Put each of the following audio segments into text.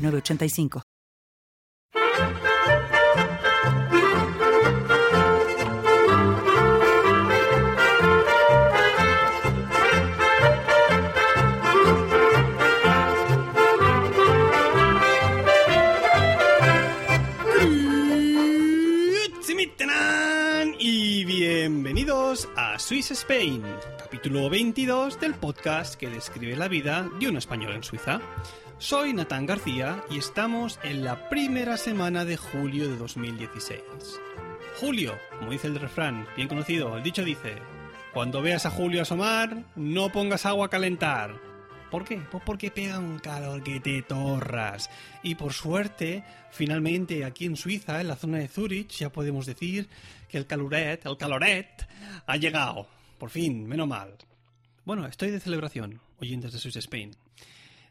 985. Y bienvenidos a Swiss Spain, capítulo 22 del podcast que describe la vida de un español en Suiza. Soy Natán García y estamos en la primera semana de julio de 2016. Julio, como dice el refrán, bien conocido, el dicho dice, cuando veas a Julio asomar, no pongas agua a calentar. ¿Por qué? Pues porque pega un calor que te torras. Y por suerte, finalmente aquí en Suiza, en la zona de Zurich, ya podemos decir que el caluret, el caloret, ha llegado. Por fin, menos mal. Bueno, estoy de celebración, oyentes de Swiss Spain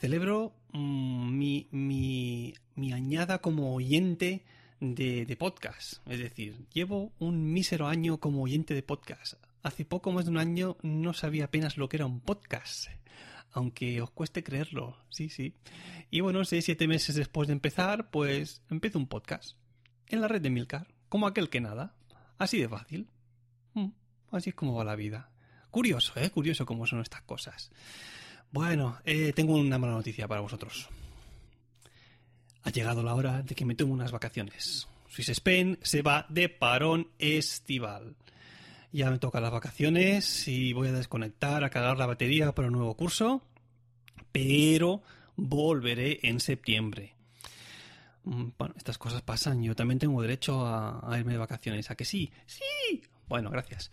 celebro mm, mi, mi, añada como oyente de, podcast. Es decir, llevo un mísero año como oyente de podcast. Hace poco más de un año no sabía apenas lo que era un podcast. Aunque os cueste creerlo, sí, sí. Y bueno, seis, siete meses después de empezar, pues empiezo un podcast. En la red de Milcar. Como aquel que nada. Así de fácil. Mm, así es como va la vida. Curioso, ¿eh? Curioso cómo son estas cosas. Bueno, eh, tengo una mala noticia para vosotros. Ha llegado la hora de que me tome unas vacaciones. Swiss Spain se va de parón estival. Ya me tocan las vacaciones y voy a desconectar, a cagar la batería para un nuevo curso, pero volveré en septiembre. Mm, bueno, estas cosas pasan. Yo también tengo derecho a, irme de vacaciones. ¿A que sí? ¡Sí! Bueno, gracias.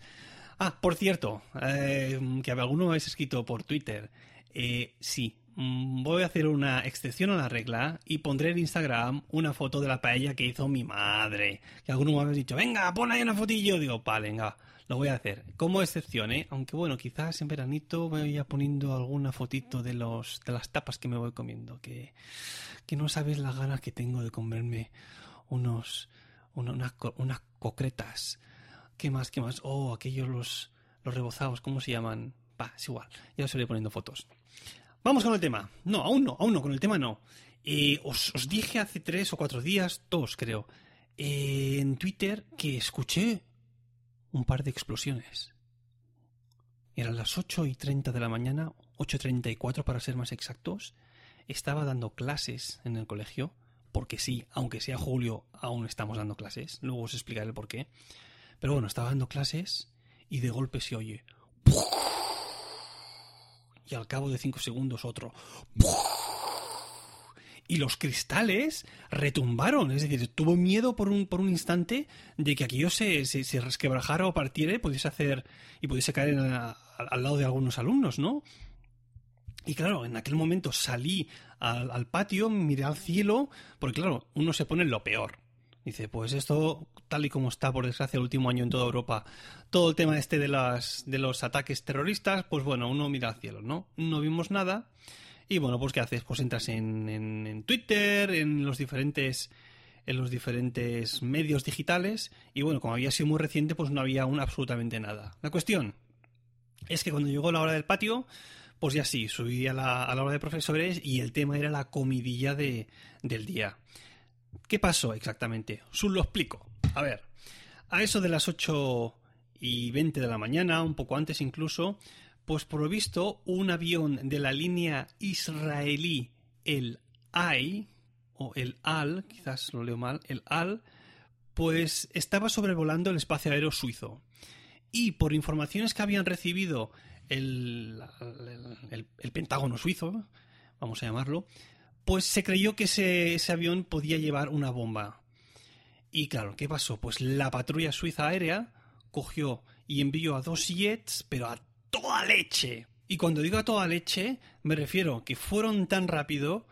Ah, por cierto, eh, que alguno habéis escrito por Twitter. Eh, sí, mm, voy a hacer una excepción a la regla y pondré en Instagram una foto de la paella que hizo mi madre. Que alguno me ha dicho, venga, pon ahí una fotillo. Digo, vale, venga, lo voy a hacer. Como excepción, ¿eh? Aunque bueno, quizás en veranito voy a poniendo alguna fotito de, los, de las tapas que me voy comiendo. Que, que no sabes las ganas que tengo de comerme unos, unas, unas concretas. ¿Qué más? ¿Qué más? Oh, aquellos los, los rebozados, ¿cómo se llaman? Va, es igual, ya os iré poniendo fotos. Vamos con el tema. No, aún no, aún no, con el tema no. Eh, os, dije hace tres o cuatro días, dos creo, eh, en Twitter que escuché un par de explosiones. Eran las 8 y 30 de la mañana, 8.34 para ser más exactos. Estaba dando clases en el colegio, porque sí, aunque sea julio, aún estamos dando clases. Luego os explicaré el por qué. Pero bueno, estaba dando clases y de golpe se oye y al cabo de cinco segundos otro. Y los cristales retumbaron, es decir, tuvo miedo por un, por un instante de que aquello se, se, resquebrajara o partiera y pudiese hacer y pudiese caer al lado de algunos alumnos, ¿no? Y claro, en aquel momento salí al, al, patio, miré al cielo, porque claro, uno se pone en lo peor. Dice, pues esto, tal y como está, por desgracia, el último año en toda Europa, todo el tema este de, las, de los ataques terroristas, pues bueno, uno mira al cielo, ¿no? No vimos nada. Y bueno, pues ¿qué haces? Pues entras en, en, Twitter, en los diferentes en los diferentes medios digitales y bueno, como había sido muy reciente, pues no había aún absolutamente nada. La cuestión es que cuando llegó la hora del patio, pues ya sí, subí a la, a la hora de profesores y el tema era la comidilla de, del día. ¿Qué pasó exactamente? Sus lo explico. A ver, a eso de las 8 y 20 de la mañana, un poco antes incluso, pues por visto un avión de la línea israelí, el AI, o el AL, quizás lo leo mal, el AL, pues estaba sobrevolando el espacio aéreo suizo. Y por informaciones que habían recibido el, el Pentágono suizo, vamos a llamarlo, pues se creyó que ese, avión podía llevar una bomba. Y claro, ¿qué pasó? Pues la patrulla suiza aérea cogió y envió a dos jets, pero a toda leche. Y cuando digo a toda leche, me refiero que fueron tan rápido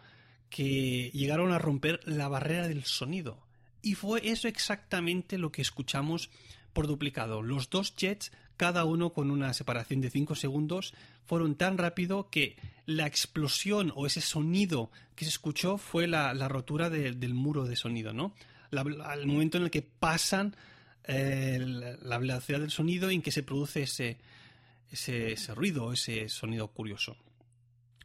que llegaron a romper la barrera del sonido. Y fue eso exactamente lo que escuchamos por duplicado. Los dos jets, cada uno con una separación de 5 segundos, fueron tan rápido que la explosión o ese sonido que se escuchó fue la, rotura del muro de sonido, ¿no? al momento en el que pasan eh, la velocidad del sonido y en que se produce ese, ese, ese ruido, ese sonido curioso.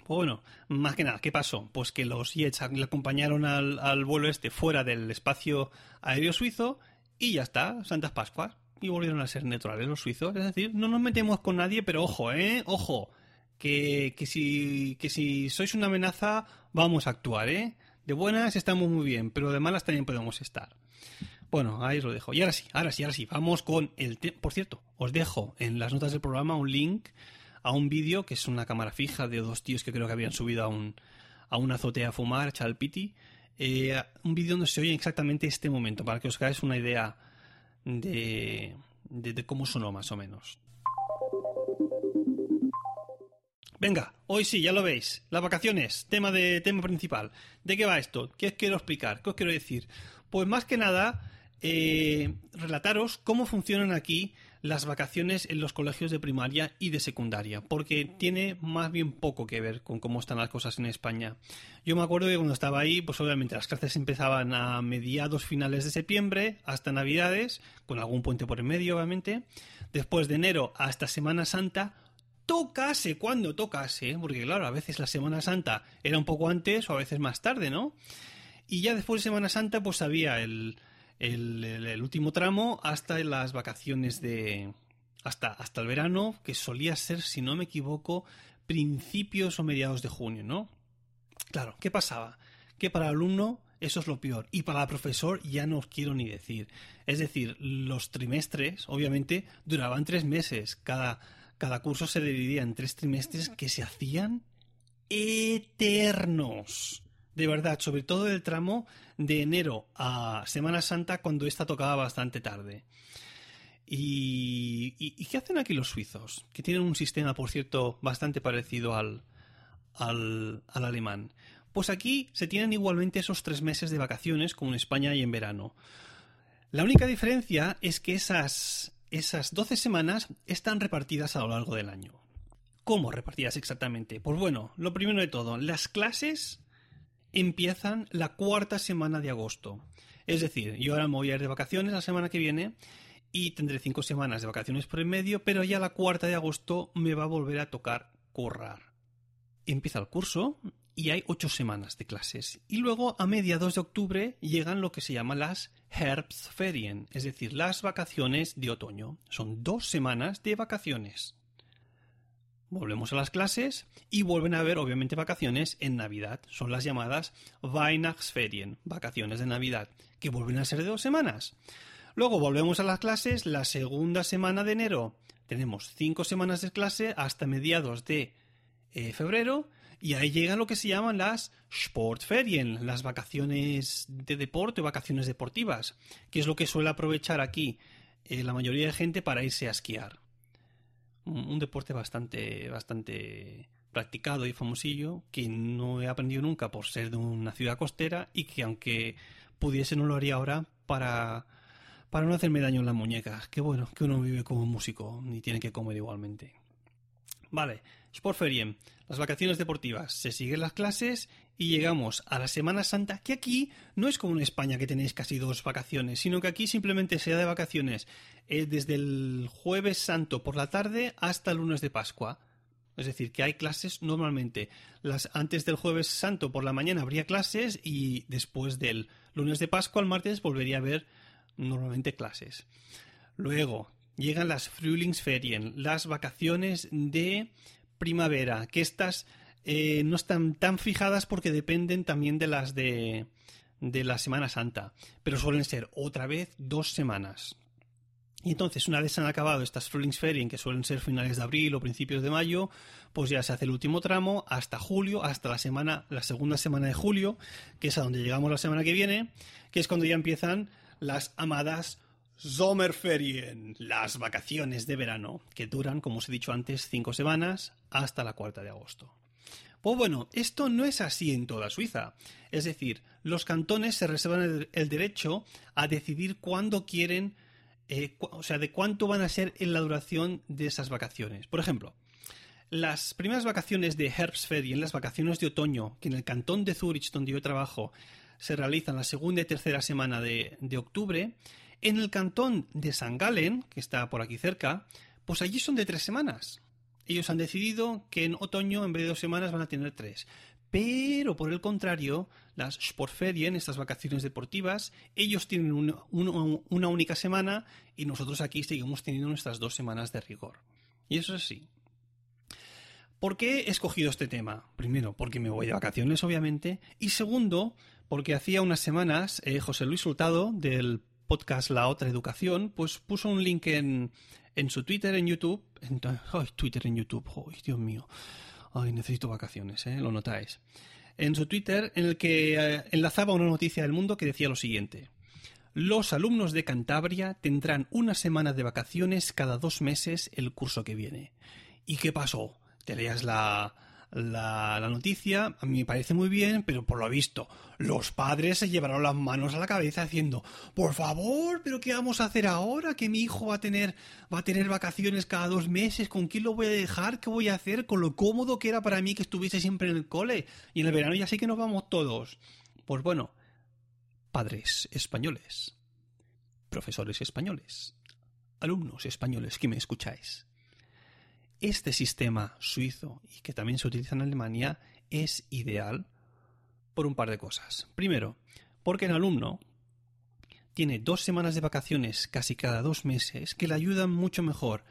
Pues bueno, más que nada, ¿qué pasó? Pues que los Jets le acompañaron al, vuelo este fuera del espacio aéreo suizo y ya está, Santas Pascuas. Y volvieron a ser neutrales los suizos. Es decir, no nos metemos con nadie, pero ojo, ¿eh? Ojo. Que, que, si, que si sois una amenaza, vamos a actuar, ¿eh? De buenas estamos muy bien, pero de malas también podemos estar. Bueno, ahí os lo dejo. Y ahora sí, ahora sí, ahora sí. Vamos con el... Por cierto, os dejo en las notas del programa un link a un vídeo que es una cámara fija de dos tíos que creo que habían subido a, un, a una azotea a fumar, Chalpiti. Eh, un vídeo donde se oye exactamente este momento, para que os hagáis una idea de, de, cómo sonó más o menos. Venga, hoy sí, ya lo veis. Las vacaciones, tema de tema principal. ¿De qué va esto? ¿Qué os quiero explicar? ¿Qué os quiero decir? Pues más que nada, eh, relataros cómo funcionan aquí las vacaciones en los colegios de primaria y de secundaria, porque tiene más bien poco que ver con cómo están las cosas en España. Yo me acuerdo que cuando estaba ahí, pues obviamente las clases empezaban a mediados finales de septiembre hasta Navidades, con algún puente por en medio, obviamente. Después de enero hasta Semana Santa, tocase cuando tocase, porque claro, a veces la Semana Santa era un poco antes o a veces más tarde, ¿no? Y ya después de Semana Santa, pues había el, el, último tramo hasta las vacaciones de... Hasta, hasta el verano, que solía ser, si no me equivoco, principios o mediados de junio, ¿no? Claro, ¿qué pasaba? Que para el alumno eso es lo peor. Y para el profesor ya no os quiero ni decir. Es decir, los trimestres, obviamente, duraban tres meses. Cada, cada curso se dividía en tres trimestres que se hacían eternos de verdad, sobre todo el tramo de enero a Semana Santa, cuando esta tocaba bastante tarde. ¿Y, qué hacen aquí los suizos? Que tienen un sistema, por cierto, bastante parecido al, al, al alemán. Pues aquí se tienen igualmente esos tres meses de vacaciones, como en España y en verano. La única diferencia es que esas, esas 12 semanas están repartidas a lo largo del año. ¿Cómo repartidas exactamente? Pues bueno, lo primero de todo, las clases empiezan la cuarta semana de agosto. Es decir, yo ahora me voy a ir de vacaciones la semana que viene y tendré cinco semanas de vacaciones por el medio, pero ya la cuarta de agosto me va a volver a tocar currar. Empieza el curso y hay ocho semanas de clases. Y luego a mediados de octubre llegan lo que se llama las Herbstferien, es decir, las vacaciones de otoño. Son dos semanas de vacaciones volvemos a las clases y vuelven a haber obviamente vacaciones en Navidad. Son las llamadas Weihnachtsferien, vacaciones de Navidad, que vuelven a ser de dos semanas. Luego volvemos a las clases la segunda semana de enero. Tenemos cinco semanas de clase hasta mediados de eh, febrero y ahí llegan lo que se llaman las Sportferien, las vacaciones de deporte, vacaciones deportivas, que es lo que suele aprovechar aquí eh, la mayoría de gente para irse a esquiar un deporte bastante, bastante practicado y famosillo que no he aprendido nunca por ser de una ciudad costera y que aunque pudiese no lo haría ahora para, para no hacerme daño en las muñecas. Qué bueno que uno vive como músico y tiene que comer igualmente. Vale, Sportferien, las vacaciones deportivas. Se siguen las clases y llegamos a la Semana Santa, que aquí no es como en España que tenéis casi dos vacaciones, sino que aquí simplemente se da de vacaciones eh, desde el jueves santo por la tarde hasta el lunes de Pascua. Es decir, que hay clases normalmente. Las, antes del jueves santo por la mañana habría clases y después del lunes de Pascua al martes volvería a haber normalmente clases. Luego llegan las Frühlingsferien, las vacaciones de primavera, que estas eh, no están tan fijadas porque dependen también de las de, de la Semana Santa, pero suelen ser otra vez dos semanas. Y entonces, una vez se han acabado estas Frühlingsferien, que suelen ser finales de abril o principios de mayo, pues ya se hace el último tramo hasta julio, hasta la semana, la segunda semana de julio, que es a donde llegamos la semana que viene, que es cuando ya empiezan las amadas Sommerferien, las vacaciones de verano, que duran, como os he dicho antes, cinco semanas hasta la cuarta de agosto. Pues bueno, esto no es así en toda Suiza. Es decir, los cantones se reservan el, derecho a decidir cuándo quieren, eh, o sea, de cuánto van a ser en la duración de esas vacaciones. Por ejemplo, las primeras vacaciones de Herbstferien, las vacaciones de otoño, que en el cantón de Zurich, donde yo trabajo, se realizan la segunda y tercera semana de, de octubre, en el cantón de San Galen, que está por aquí cerca, pues allí son de tres semanas. Ellos han decidido que en otoño, en vez de dos semanas, van a tener tres. Pero, por el contrario, las Sportferien, estas vacaciones deportivas, ellos tienen una, única semana y nosotros aquí seguimos teniendo nuestras dos semanas de rigor. Y eso es así. ¿Por qué he escogido este tema? Primero, porque me voy de vacaciones, obviamente. Y segundo, porque hacía unas semanas eh, José Luis Sultado, del podcast La Otra Educación, pues puso un link en, en su Twitter, en YouTube. En, Twitter en YouTube, ay, Dios mío. Ay, necesito vacaciones, ¿eh? Lo notáis. En su Twitter, en el que eh, enlazaba una noticia del mundo que decía lo siguiente. Los alumnos de Cantabria tendrán una semana de vacaciones cada dos meses el curso que viene. ¿Y qué pasó? te leas la, la, noticia, a mí me parece muy bien, pero por lo visto, los padres se llevaron las manos a la cabeza haciendo, por favor, pero ¿qué vamos a hacer ahora? Que mi hijo va a tener, va a tener vacaciones cada dos meses, ¿con quién lo voy a dejar? ¿Qué voy a hacer? Con lo cómodo que era para mí que estuviese siempre en el cole. Y en el verano ya sé que nos vamos todos. Pues bueno, padres españoles, profesores españoles, alumnos españoles que me escucháis este sistema suizo y que también se utiliza en Alemania es ideal por un par de cosas. Primero, porque el alumno tiene dos semanas de vacaciones casi cada dos meses que le ayudan mucho mejor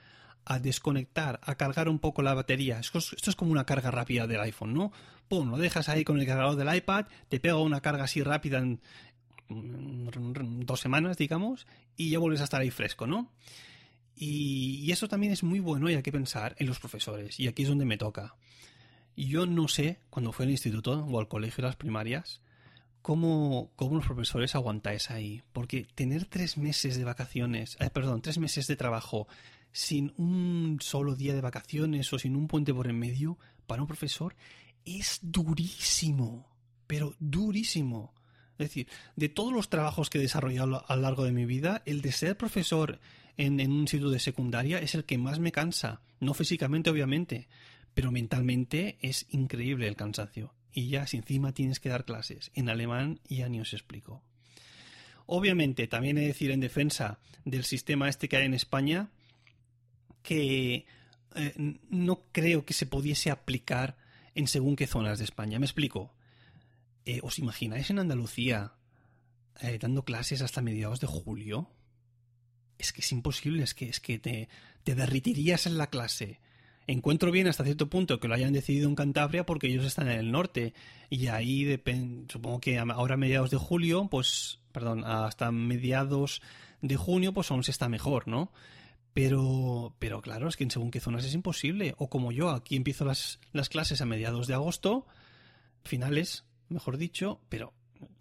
a desconectar, a cargar un poco la batería. Esto es como una carga rápida del iPhone, ¿no? Pum, lo dejas ahí con el cargador del iPad, te pega una carga así rápida en dos semanas, digamos, y ya vuelves a estar ahí fresco, ¿no? Y, eso también es muy bueno y hay que pensar en los profesores. Y aquí es donde me toca. Yo no sé, cuando fui al instituto o al colegio las primarias, cómo, cómo los profesores aguantáis ahí. Porque tener tres meses de vacaciones, eh, perdón, tres meses de trabajo sin un solo día de vacaciones o sin un puente por en medio, para un profesor es durísimo. Pero durísimo. Es decir, de todos los trabajos que he desarrollado a lo largo de mi vida, el de ser profesor en, un instituto de secundaria es el que más me cansa. No físicamente, obviamente, pero mentalmente es increíble el cansancio. Y ya si encima tienes que dar clases en alemán, ya ni os explico. Obviamente, también he de decir en defensa del sistema este que hay en España, que eh, no creo que se pudiese aplicar en según qué zonas de España. Me explico. Eh, ¿Os imagináis en Andalucía eh, dando clases hasta mediados de julio? Es que es imposible, es que, es que te, te derritirías en la clase. Encuentro bien hasta cierto punto que lo hayan decidido en Cantabria porque ellos están en el norte y ahí supongo que ahora a mediados de julio, pues, perdón, hasta mediados de junio, pues aún se está mejor, ¿no? Pero, pero claro, es que en según qué zonas es imposible. O como yo, aquí empiezo las, las clases a mediados de agosto, finales, mejor dicho, pero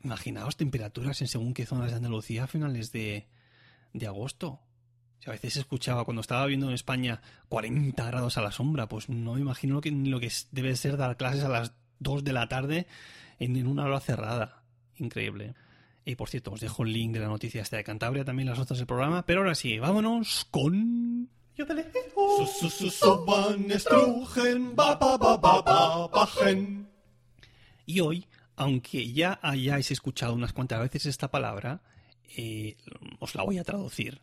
imaginaos temperaturas en según qué zonas de Andalucía a finales de, de agosto. a veces escuchaba cuando estaba viendo en España 40 grados a la sombra, pues no me imagino lo que, lo que debe ser dar clases a las 2 de la tarde en, una hora cerrada. Increíble. Y por cierto, os dejo el link de la noticia esta de Cantabria, también las otras del programa. Pero ahora sí, vámonos con... Y hoy, aunque ya hayáis escuchado unas cuantas veces esta palabra, eh, os la voy a traducir.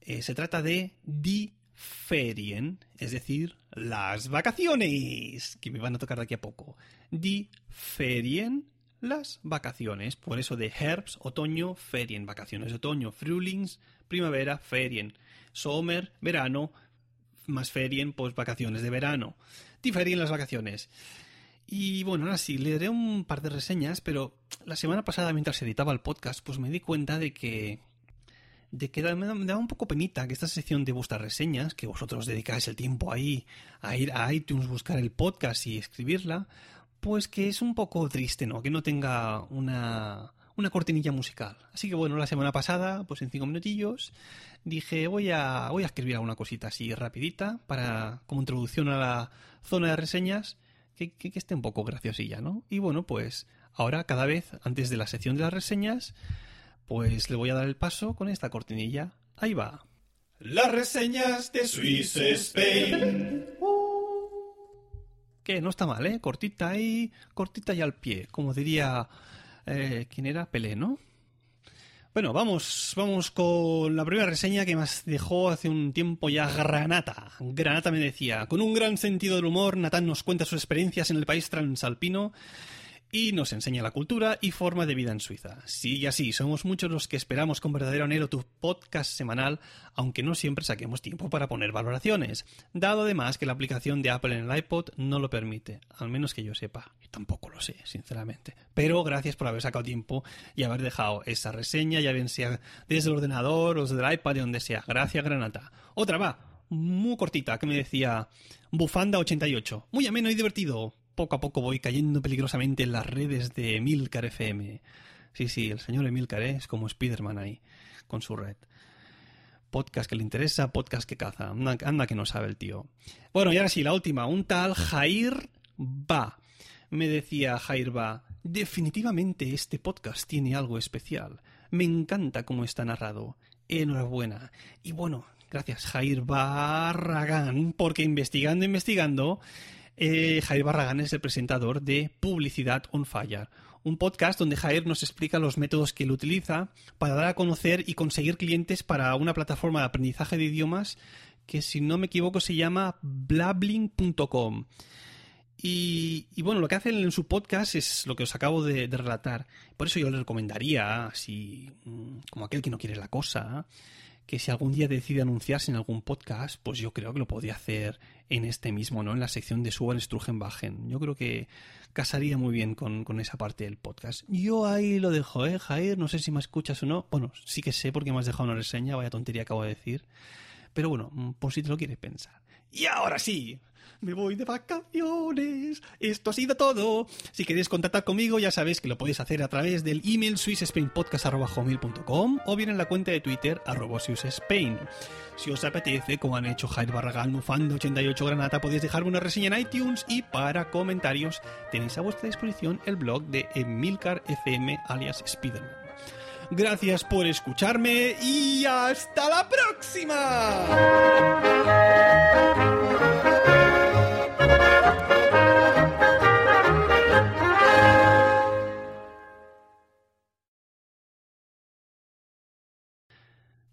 Eh, se trata de die Ferien, es decir, las vacaciones, que me van a tocar de aquí a poco. Die Ferien, las vacaciones. Por eso de Herbst, otoño, Ferien, vacaciones de otoño, Frühlings, primavera, Ferien, Sommer, verano, más Ferien, pues vacaciones de verano. Die Ferien, las vacaciones. Y bueno, ahora sí, leeré un par de reseñas, pero la semana pasada mientras editaba el podcast, pues me di cuenta de que de que me daba un poco penita que esta sección de vuestras reseñas, que vosotros dedicáis el tiempo ahí a ir a iTunes, buscar el podcast y escribirla, pues que es un poco triste, ¿no? Que no tenga una, una cortinilla musical. Así que bueno, la semana pasada, pues en cinco minutillos, dije voy a, voy a escribir alguna cosita así rapidita para como introducción a la zona de reseñas que, que, que esté un poco graciosilla, ¿no? Y bueno, pues ahora cada vez, antes de la sección de las reseñas, pues le voy a dar el paso con esta cortinilla. Ahí va. Las reseñas de Swiss Spain. Que no está mal, ¿eh? Cortita ahí, cortita y al pie, como diría... Eh, ¿Quién era? Pelé, ¿no? Bueno, vamos, vamos con la primera reseña que me dejó hace un tiempo ya Granata. Granata me decía, con un gran sentido del humor, Natán nos cuenta sus experiencias en el país transalpino y nos enseña la cultura y forma de vida en Suiza. Sí y así, somos muchos los que esperamos con verdadero anhelo tu podcast semanal, aunque no siempre saquemos tiempo para poner valoraciones, dado además que la aplicación de Apple en el iPod no lo permite, al menos que yo sepa. Yo tampoco lo sé, sinceramente. Pero gracias por haber sacado tiempo y haber dejado esa reseña, ya bien sea desde el ordenador o desde el iPad, de donde sea. Gracias, Granata. Otra va, muy cortita, que me decía Bufanda88. Muy ameno y divertido poco a poco voy cayendo peligrosamente en las redes de Emilcar FM. Sí, sí, el señor Emilcar ¿eh? es como Spiderman ahí, con su red. Podcast que le interesa, podcast que caza. Anda, que no sabe el tío. Bueno, y ahora sí, la última. Un tal Jair Ba. Me decía Jair Ba, definitivamente este podcast tiene algo especial. Me encanta cómo está narrado. Enhorabuena. Y bueno, gracias Jair Barragán, porque investigando, investigando, eh, Jair Barragán es el presentador de Publicidad on Fire, un podcast donde Jair nos explica los métodos que él utiliza para dar a conocer y conseguir clientes para una plataforma de aprendizaje de idiomas que, si no me equivoco, se llama blabling.com. Y, bueno, lo que hacen en su podcast es lo que os acabo de, relatar. Por eso yo le recomendaría, así mm, como aquel que no quiere la cosa, que si algún día decide anunciarse en algún podcast, pues yo creo que lo podría hacer en este mismo, ¿no? En la sección de Suban Strugenbachen. Yo creo que casaría muy bien con, con, esa parte del podcast. Yo ahí lo dejo, ¿eh, Jair? No sé si me escuchas o no. Bueno, sí que sé porque me has dejado una reseña, vaya tontería acabo de decir. Pero bueno, por si te lo quieres pensar. Y ahora sí, me voy de vacaciones. Esto ha sido todo. Si queréis contactar conmigo, ya sabéis que lo podéis hacer a través del email swissspainpodcast.com o bien en la cuenta de Twitter swissspain. Si os apetece, como han hecho Jair Barragal, Mufando 88 Granata, podéis dejarme una reseña en iTunes y para comentarios tenéis a vuestra disposición el blog de Emilcar FM alias Spiderman. Gracias por escucharme y hasta la próxima.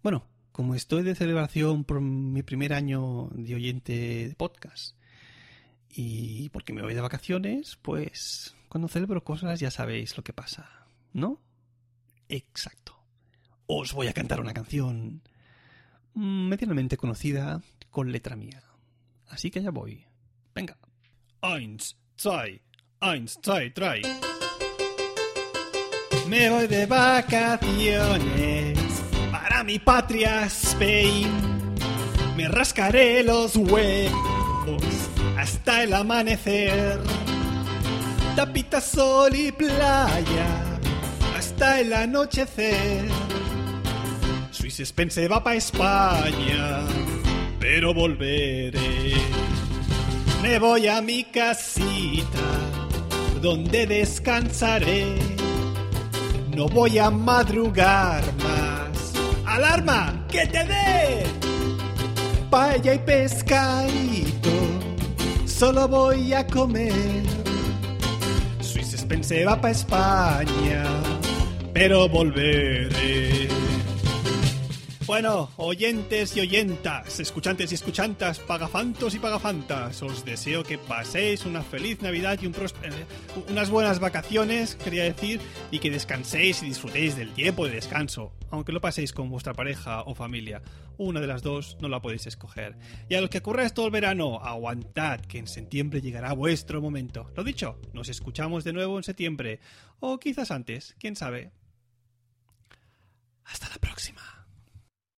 Bueno, como estoy de celebración por mi primer año de oyente de podcast y porque me voy de vacaciones, pues cuando celebro cosas ya sabéis lo que pasa, ¿no? Exacto. Os voy a cantar una canción medianamente conocida con letra mía. Así que ya voy. Venga. Eins, zwei, eins, zwei, drei. Me voy de vacaciones para mi patria Spain. Me rascaré los huevos hasta el amanecer. Tapita sol y playa hasta el anochecer. Swiss Spencer va para España, pero volveré. Me voy a mi casita, donde descansaré. No voy a madrugar más. ¡Alarma! ¡Que te dé! Paella y pescadito, solo voy a comer. Swiss Spencer va para España, pero volveré. Bueno, oyentes y oyentas, escuchantes y escuchantas, pagafantos y pagafantas, os deseo que paséis una feliz Navidad y un unas buenas vacaciones, quería decir, y que descanséis y disfrutéis del tiempo de descanso, aunque lo paséis con vuestra pareja o familia. Una de las dos no la podéis escoger. Y a los que curráis todo el verano, aguantad, que en septiembre llegará vuestro momento. Lo dicho, nos escuchamos de nuevo en septiembre, o quizás antes, quién sabe. Hasta la próxima.